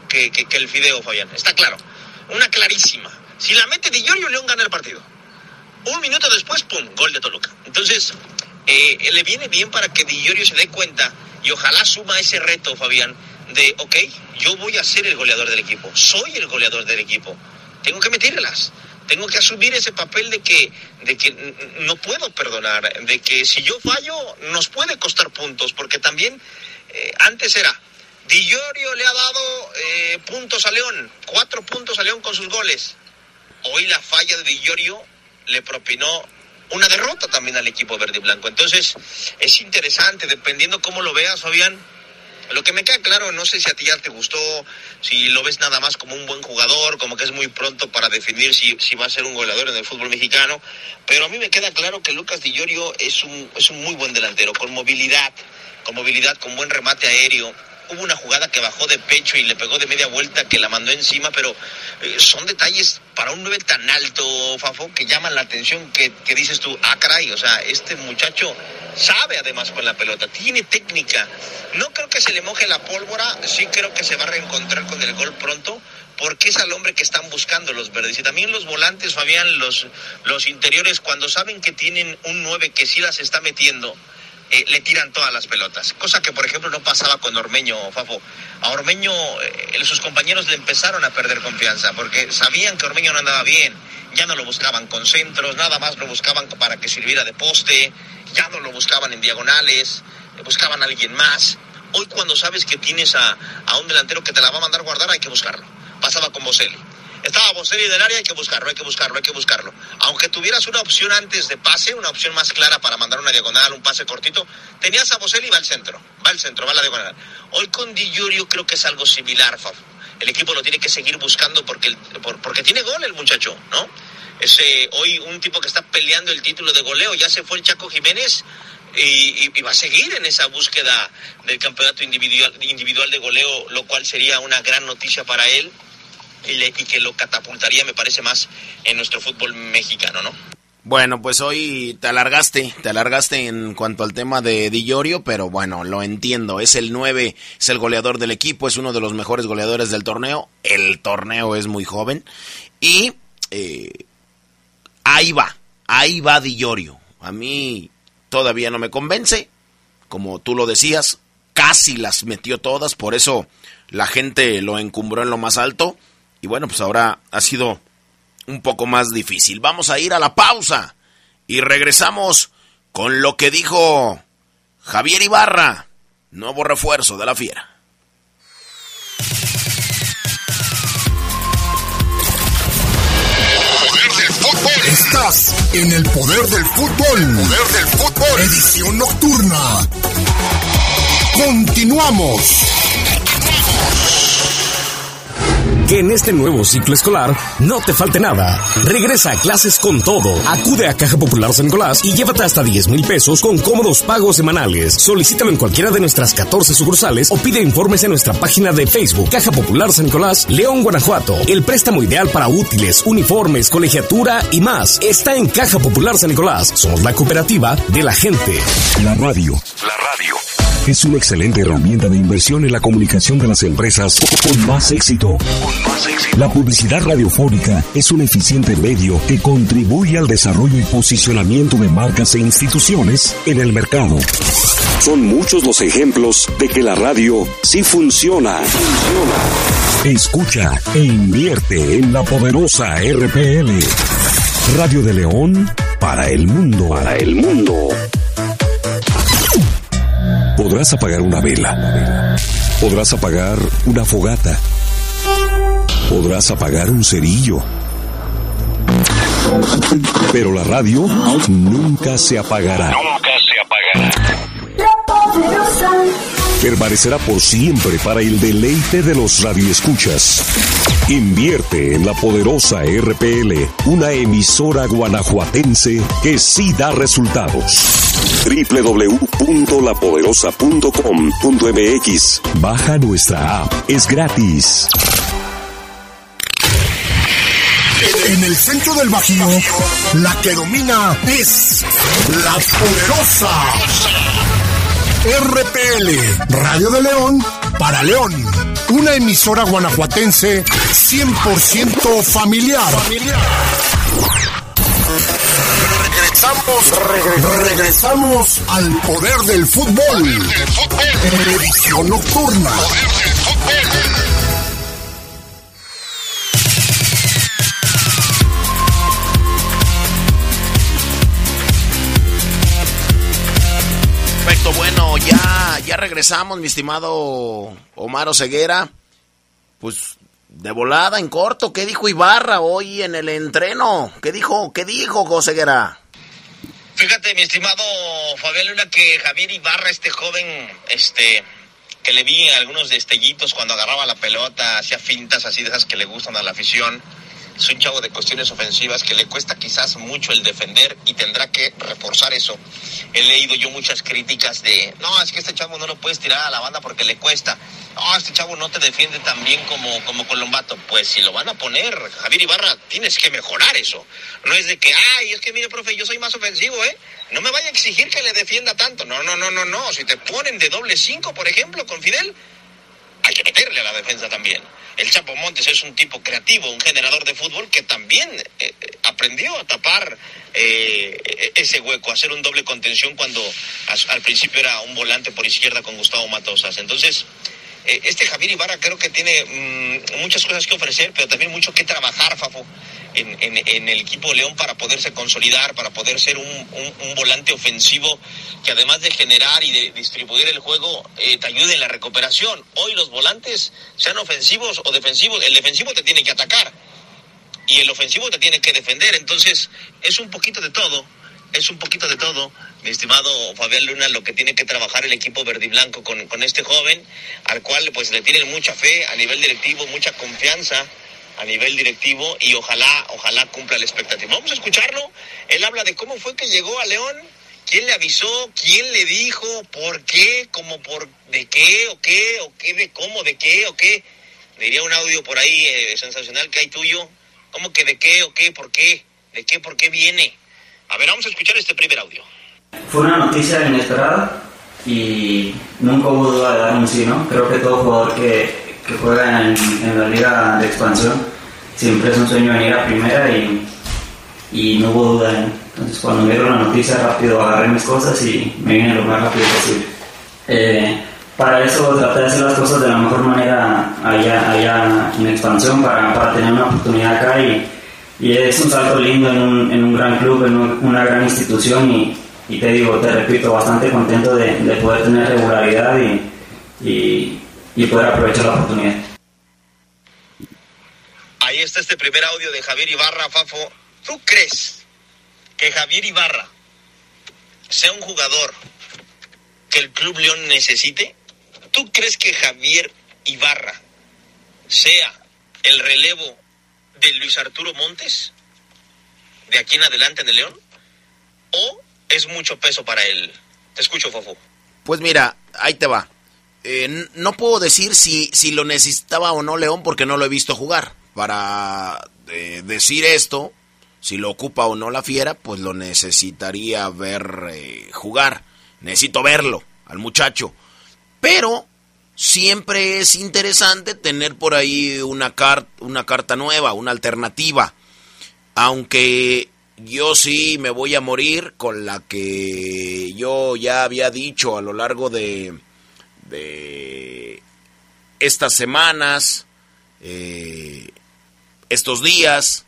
que, el Fideo, Fabián. Está claro. Una clarísima. Si la mete Di León gana el partido. Un minuto después, pum, gol de Toluca. Entonces, eh, le viene bien para que Di se dé cuenta y ojalá suma ese reto, Fabián, de, ok, yo voy a ser el goleador del equipo. Soy el goleador del equipo. Tengo que meterlas tengo que asumir ese papel de que, de que no puedo perdonar, de que si yo fallo nos puede costar puntos, porque también eh, antes era, Di le ha dado eh, puntos a León, cuatro puntos a León con sus goles. Hoy la falla de Di le propinó una derrota también al equipo verde y blanco. Entonces es interesante, dependiendo cómo lo veas, Fabián lo que me queda claro, no sé si a ti ya te gustó, si lo ves nada más como un buen jugador, como que es muy pronto para definir si, si va a ser un goleador en el fútbol mexicano, pero a mí me queda claro que Lucas Di Llorio es un, es un muy buen delantero, con movilidad, con movilidad, con buen remate aéreo, hubo una jugada que bajó de pecho y le pegó de media vuelta que la mandó encima, pero eh, son detalles para un 9 tan alto, Fafo, que llaman la atención, que, que, dices tú, ah, caray, o sea, este muchacho sabe además con la pelota, tiene técnica. No creo que se le moje la pólvora, sí creo que se va a reencontrar con el gol pronto, porque es al hombre que están buscando los verdes. Y también los volantes, Fabián, los, los interiores, cuando saben que tienen un 9 que sí las está metiendo, eh, le tiran todas las pelotas. Cosa que, por ejemplo, no pasaba con Ormeño, Fafo. A Ormeño, eh, sus compañeros le empezaron a perder confianza porque sabían que Ormeño no andaba bien. Ya no lo buscaban con centros, nada más lo buscaban para que sirviera de poste, ya no lo buscaban en diagonales, buscaban a alguien más. Hoy, cuando sabes que tienes a, a un delantero que te la va a mandar guardar, hay que buscarlo. Pasaba con Boselli estaba Boselli del área, hay que buscarlo, hay que buscarlo, hay que buscarlo. Aunque tuvieras una opción antes de pase, una opción más clara para mandar una diagonal, un pase cortito, tenías a Boselli y va al centro, va al centro, va a la diagonal. Hoy con Di creo que es algo similar, Fab. El equipo lo tiene que seguir buscando porque, porque tiene gol el muchacho, ¿no? Hoy un tipo que está peleando el título de goleo, ya se fue el Chaco Jiménez, y, y, va a seguir en esa búsqueda del campeonato individual, individual de goleo, lo cual sería una gran noticia para él y, que lo catapultaría, me parece, más en nuestro fútbol mexicano, ¿no? Bueno, pues hoy te alargaste, te alargaste en cuanto al tema de Di pero bueno, lo entiendo. Es el 9, es el goleador del equipo, es uno de los mejores goleadores del torneo. El torneo es muy joven. Y eh, ahí va, ahí va Di A mí todavía no me convence. Como tú lo decías, casi las metió todas, por eso la gente lo encumbró en lo más alto. Y bueno, pues ahora ha sido un poco más difícil. Vamos a ir a la pausa y regresamos con lo que dijo Javier Ibarra, nuevo refuerzo de la fiera. Poder del fútbol. Estás en el poder del fútbol. Poder del fútbol. Edición nocturna. Continuamos. Que en este nuevo ciclo escolar no te falte nada. Regresa a clases con todo. Acude a Caja Popular San Nicolás y llévate hasta 10 mil pesos con cómodos pagos semanales. Solicítalo en cualquiera de nuestras 14 sucursales o pide informes en nuestra página de Facebook Caja Popular San Nicolás, León, Guanajuato. El préstamo ideal para útiles, uniformes, colegiatura y más está en Caja Popular San Nicolás. Somos la cooperativa de la gente. La radio. La radio. Es una excelente herramienta de inversión en la comunicación de las empresas con más éxito. La publicidad radiofónica es un eficiente medio que contribuye al desarrollo y posicionamiento de marcas e instituciones en el mercado. Son muchos los ejemplos de que la radio sí funciona. Escucha e invierte en la poderosa RPL. Radio de León para el mundo. Para el mundo. Podrás apagar una vela. Podrás apagar una fogata. Podrás apagar un cerillo. Pero la radio nunca se apagará. Nunca se apagará. Permanecerá por siempre para el deleite de los radioescuchas. Invierte en la poderosa RPL, una emisora guanajuatense que sí da resultados www.lapoderosa.com.mx. Baja nuestra app, es gratis. En el centro del Bajío, la que domina es la poderosa RPL, Radio de León para León. Una emisora guanajuatense 100% familiar. Regresamos, regresamos al poder del fútbol. Edición nocturna. Perfecto, bueno, ya, ya regresamos, mi estimado Omar Ceguera. Pues de volada, en corto, ¿qué dijo Ibarra hoy en el entreno? ¿Qué dijo, qué dijo Joseguera? Fíjate, mi estimado Fabián Luna, que Javier Ibarra, este joven, este, que le vi algunos destellitos cuando agarraba la pelota, hacía fintas así de esas que le gustan a la afición. Es un chavo de cuestiones ofensivas que le cuesta quizás mucho el defender y tendrá que reforzar eso. He leído yo muchas críticas de, no, es que este chavo no lo puedes tirar a la banda porque le cuesta. No, este chavo no te defiende tan bien como, como Colombato. Pues si lo van a poner, Javier Ibarra, tienes que mejorar eso. No es de que, ay, es que mire, profe, yo soy más ofensivo, ¿eh? No me vaya a exigir que le defienda tanto. No, no, no, no, no. Si te ponen de doble cinco, por ejemplo, con Fidel, hay que meterle a la defensa también. El Chapo Montes es un tipo creativo, un generador de fútbol que también eh, aprendió a tapar eh, ese hueco, a hacer un doble contención cuando al principio era un volante por izquierda con Gustavo Matosas. Entonces, este Javier Ibarra creo que tiene mm, muchas cosas que ofrecer, pero también mucho que trabajar, Fafo, en, en, el equipo León para poderse consolidar, para poder ser un, un, volante ofensivo que además de generar y de distribuir el juego, eh, te ayude en la recuperación. Hoy los volantes, sean ofensivos o defensivos, el defensivo te tiene que atacar y el ofensivo te tiene que defender. Entonces, es un poquito de todo, es un poquito de todo mi estimado Fabián Luna, lo que tiene que trabajar el equipo verde y blanco con, con este joven, al cual pues le tienen mucha fe a nivel directivo, mucha confianza a nivel directivo y ojalá, ojalá cumpla la expectativa. Vamos a escucharlo. Él habla de cómo fue que llegó a León, quién le avisó, quién le dijo, por qué, cómo por de qué o qué o qué de cómo, de qué o qué. Diría un audio por ahí eh, sensacional que hay tuyo. ¿Cómo que de qué o qué, por qué? ¿De qué, por qué viene? A ver, vamos a escuchar este primer audio. Fue una noticia inesperada y nunca hubo duda de dar un sí, ¿no? Creo que todo jugador que, que juega en, en, la liga de expansión siempre es un sueño venir a primera y, y no hubo duda. ¿no? Entonces cuando me dieron la noticia rápido agarré mis cosas y me vine lo más rápido posible. Eh, para eso traté de hacer las cosas de la mejor manera allá, allá en expansión para, para tener una oportunidad acá y, y es un salto lindo en un, en un gran club, en una gran institución y, y te digo, te repito, bastante contento de, de poder tener regularidad y, y, y, poder aprovechar la oportunidad. Ahí está este primer audio de Javier Ibarra, Fafo. ¿Tú crees que Javier Ibarra sea un jugador que el Club León necesite? ¿Tú crees que Javier Ibarra sea el relevo de Luis Arturo Montes de aquí en adelante en el León? ¿O es mucho peso para él? Te escucho, Fofo. Pues mira, ahí te va. Eh, no puedo decir si, si lo necesitaba o no León porque no lo he visto jugar. Para eh, decir esto, si lo ocupa o no la fiera, pues lo necesitaría ver eh, jugar. Necesito verlo al muchacho. Pero siempre es interesante tener por ahí una, una carta nueva, una alternativa. Aunque yo sí me voy a morir con la que yo ya había dicho a lo largo de, estas semanas, eh, estos días.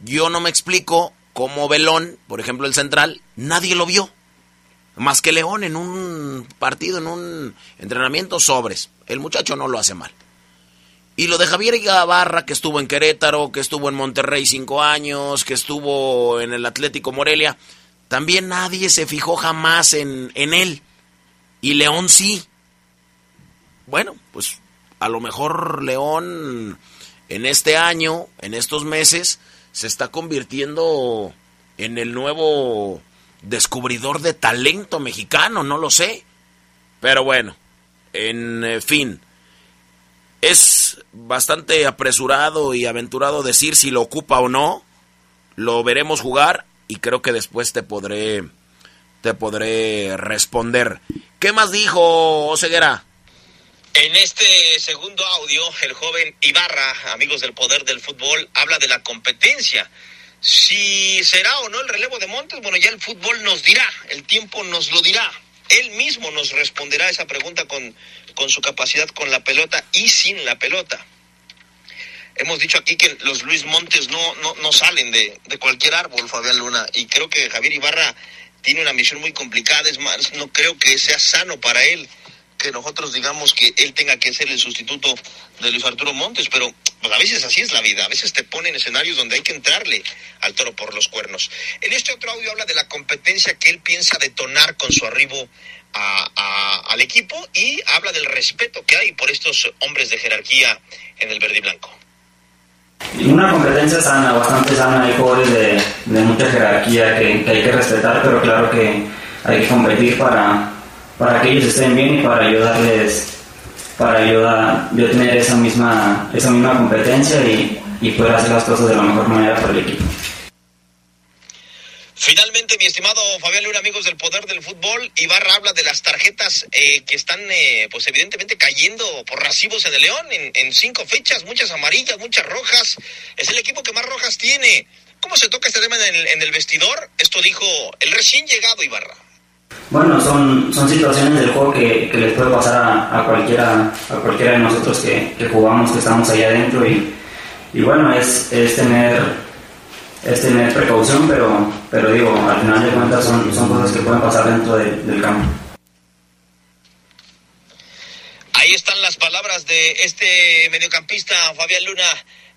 Yo no me explico cómo Belón, por ejemplo el central, nadie lo vio. Más que León en un partido, en un entrenamiento sobres. El muchacho no lo hace mal. Y lo de Javier Ibarra, que estuvo en Querétaro, que estuvo en Monterrey cinco años, que estuvo en el Atlético Morelia, también nadie se fijó jamás en, en él. Y León sí. Bueno, pues a lo mejor León en este año, en estos meses, se está convirtiendo en el nuevo descubridor de talento mexicano, no lo sé. Pero bueno, en eh, fin, es bastante apresurado y aventurado decir si lo ocupa o no. Lo veremos jugar y creo que después te podré te podré responder. ¿Qué más dijo Oseguera? En este segundo audio, el joven Ibarra, amigos del poder del fútbol, habla de la competencia. Si será o no el relevo de Montes, bueno, ya el fútbol nos dirá, el tiempo nos lo dirá. Él mismo nos responderá esa pregunta con, con su capacidad con la pelota y sin la pelota. Hemos dicho aquí que los Luis Montes no, no, no salen de, de cualquier árbol, Fabián Luna, y creo que Javier Ibarra tiene una misión muy complicada, es más, no creo que sea sano para él que nosotros digamos que él tenga que ser el sustituto de Luis Arturo Montes, pero pues a veces así es la vida, a veces te ponen escenarios donde hay que entrarle al toro por los cuernos. En este otro audio habla de la competencia que él piensa detonar con su arribo al equipo y habla del respeto que hay por estos hombres de jerarquía en el verde y blanco. Una competencia sana, bastante sana, hay jugadores de, de mucha jerarquía que, que hay que respetar, pero claro que hay que competir para, para que ellos estén bien y para ayudarles, para ayudar, yo tener esa misma, esa misma competencia y, y poder hacer las cosas de la mejor manera para el equipo. Finalmente, mi estimado Fabián Luna, amigos del poder del fútbol, Ibarra habla de las tarjetas eh, que están, eh, pues evidentemente cayendo por racimos en el León, en, en, cinco fechas, muchas amarillas, muchas rojas. Es el equipo que más rojas tiene. ¿Cómo se toca este tema en el, en el vestidor? Esto dijo el recién llegado Ibarra. Bueno, son, son situaciones del juego que, que les puede pasar a, a, cualquiera, a cualquiera de nosotros que, que jugamos, que estamos ahí adentro y, y bueno, es, es tener es tener precaución, pero, pero digo, al final de cuentas son, son cosas que pueden pasar dentro de, del campo. Ahí están las palabras de este mediocampista Fabián Luna.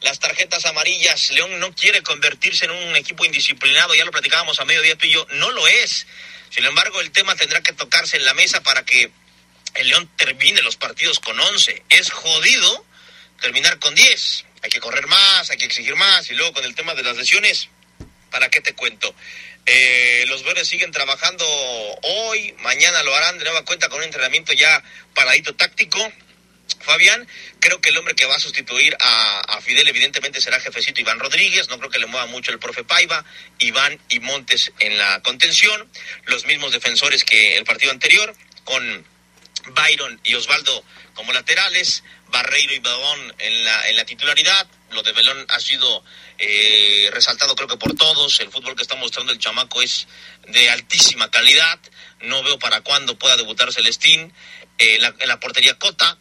Las tarjetas amarillas, León no quiere convertirse en un equipo indisciplinado, ya lo platicábamos a mediodía tú y yo, no lo es. Sin embargo, el tema tendrá que tocarse en la mesa para que el León termine los partidos con 11. Es jodido terminar con 10. Hay que correr más, hay que exigir más. Y luego con el tema de las lesiones, ¿para qué te cuento? Eh, los verdes siguen trabajando hoy, mañana lo harán de nueva cuenta con un entrenamiento ya paradito táctico. Fabián, creo que el hombre que va a sustituir a, Fidel evidentemente será jefecito Iván Rodríguez, no creo que le mueva mucho el profe Paiva, Iván y Montes en la contención, los mismos defensores que el partido anterior, con Byron y Osvaldo como laterales, Barreiro y Belón en la, en la titularidad. Lo de Belón ha sido eh, resaltado creo que por todos. El fútbol que está mostrando el chamaco es de altísima calidad. No veo para cuándo pueda debutar Celestín. Eh, en la portería Cota,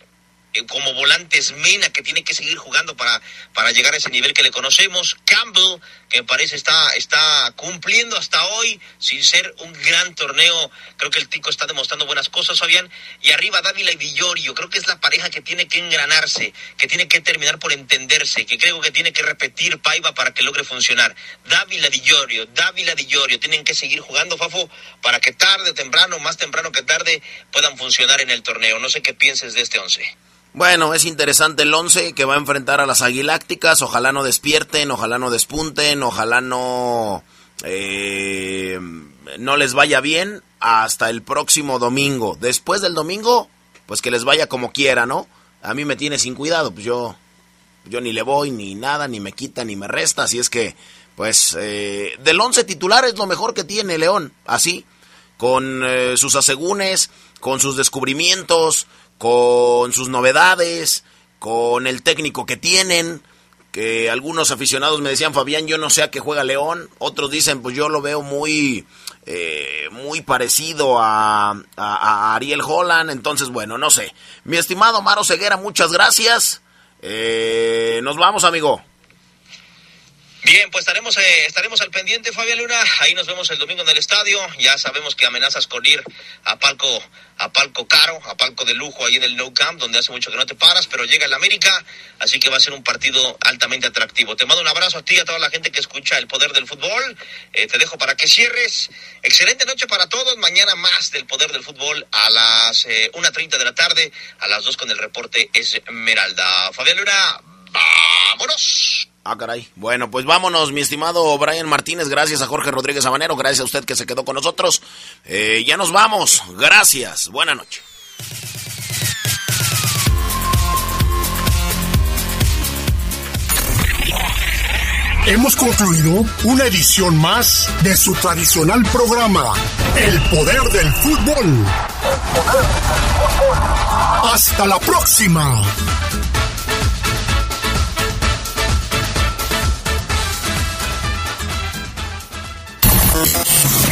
como volantes Mena, que tiene que seguir jugando para, para llegar a ese nivel que le conocemos. Campbell, que parece está, está cumpliendo hasta hoy, sin ser un gran torneo. Creo que el Tico está demostrando buenas cosas, Fabián. Y arriba Dávila y Villorio, creo que es la pareja que tiene que engranarse, que tiene que terminar por entenderse, que creo que tiene que repetir Paiva para que logre funcionar. Dávila Villorio, Dávila Villorio, tienen que seguir jugando, Fafo, para que tarde o temprano, más temprano que tarde, puedan funcionar en el torneo. No sé qué pienses de este once. Bueno, es interesante el 11 que va a enfrentar a las Aguilácticas. Ojalá no despierten, ojalá no despunten, ojalá no, eh, no les vaya bien hasta el próximo domingo. Después del domingo, pues que les vaya como quiera, ¿no? A mí me tiene sin cuidado, pues yo, yo ni le voy, ni nada, ni me quita, ni me resta. Así es que, pues, eh, del 11 titular es lo mejor que tiene León, así, con eh, sus asegúnes, con sus descubrimientos con sus novedades, con el técnico que tienen, que algunos aficionados me decían, Fabián, yo no sé a qué juega León, otros dicen, pues yo lo veo muy, eh, muy parecido a, Ariel Holland, entonces bueno, no sé. Mi estimado Maro Ceguera, muchas gracias. Eh, nos vamos, amigo. Bien, pues estaremos, eh, estaremos al pendiente, Fabián Luna. Ahí nos vemos el domingo en el estadio. Ya sabemos que amenazas con ir a palco, a palco caro, a palco de lujo ahí en el No Camp, donde hace mucho que no te paras, pero llega el América, así que va a ser un partido altamente atractivo. Te mando un abrazo a ti y a toda la gente que escucha el poder del fútbol. Eh, te dejo para que cierres. Excelente noche para todos. Mañana más del poder del fútbol a las eh, 1.30 de la tarde, a las 2 con el reporte Esmeralda. Fabián Luna, vámonos. Ah, caray. Bueno, pues vámonos, mi estimado Brian Martínez. Gracias a Jorge Rodríguez Habanero. Gracias a usted que se quedó con nosotros. Eh, ya nos vamos. Gracias. Buena noche. Hemos concluido una edición más de su tradicional programa, El Poder del Fútbol. Hasta la próxima.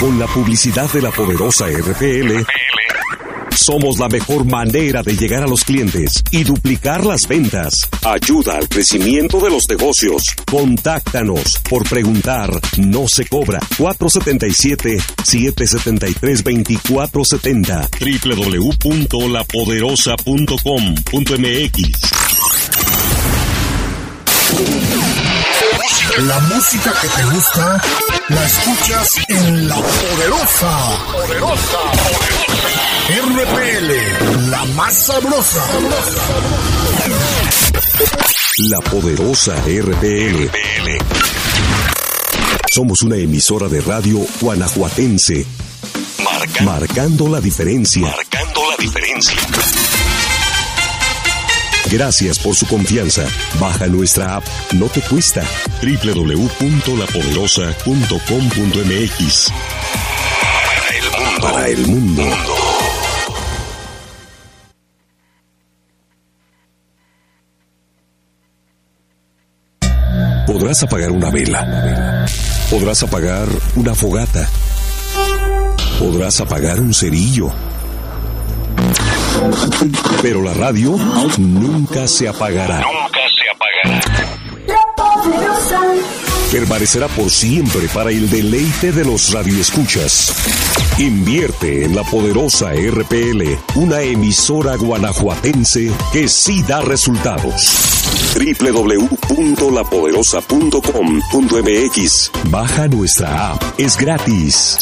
Con la publicidad de la poderosa RPL, somos la mejor manera de llegar a los clientes y duplicar las ventas. Ayuda al crecimiento de los negocios. Contáctanos por preguntar, no se cobra. 477-773-2470. www.lapoderosa.com.mx la música que te gusta, la escuchas en La Poderosa. Poderosa, RPL, la más sabrosa. La Poderosa RPL. Somos una emisora de radio guanajuatense. marcando la diferencia. Marcando la diferencia. Gracias por su confianza. Baja nuestra app, no te cuesta. www.lapoderosa.com.mx. Para el mundo. Para el mundo. Podrás apagar una vela. Podrás apagar una fogata. Podrás apagar un cerillo pero la radio nunca se apagará. Nunca se apagará. La poderosa. Permanecerá por siempre para el deleite de los radioescuchas. Invierte en la poderosa RPL, una emisora guanajuatense que sí da resultados. www.lapoderosa.com.mx Baja nuestra app, es gratis.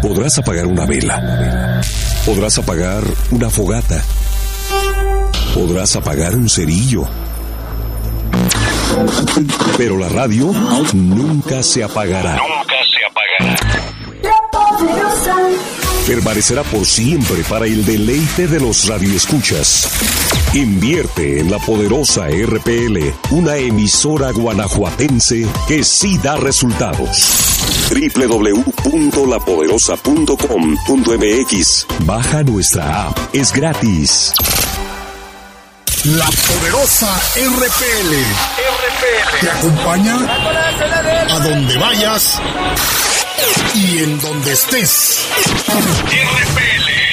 Podrás apagar una vela. Podrás apagar una fogata. Podrás apagar un cerillo. Pero la radio nunca se apagará. Nunca se apagará. La poderosa. Permanecerá por siempre para el deleite de los radioescuchas. Invierte en la poderosa RPL, una emisora guanajuatense que sí da resultados. www.lapoderosa.com.mx Baja nuestra app, es gratis. La poderosa RPL. RPL. Te acompaña a donde vayas y en donde estés. RPL.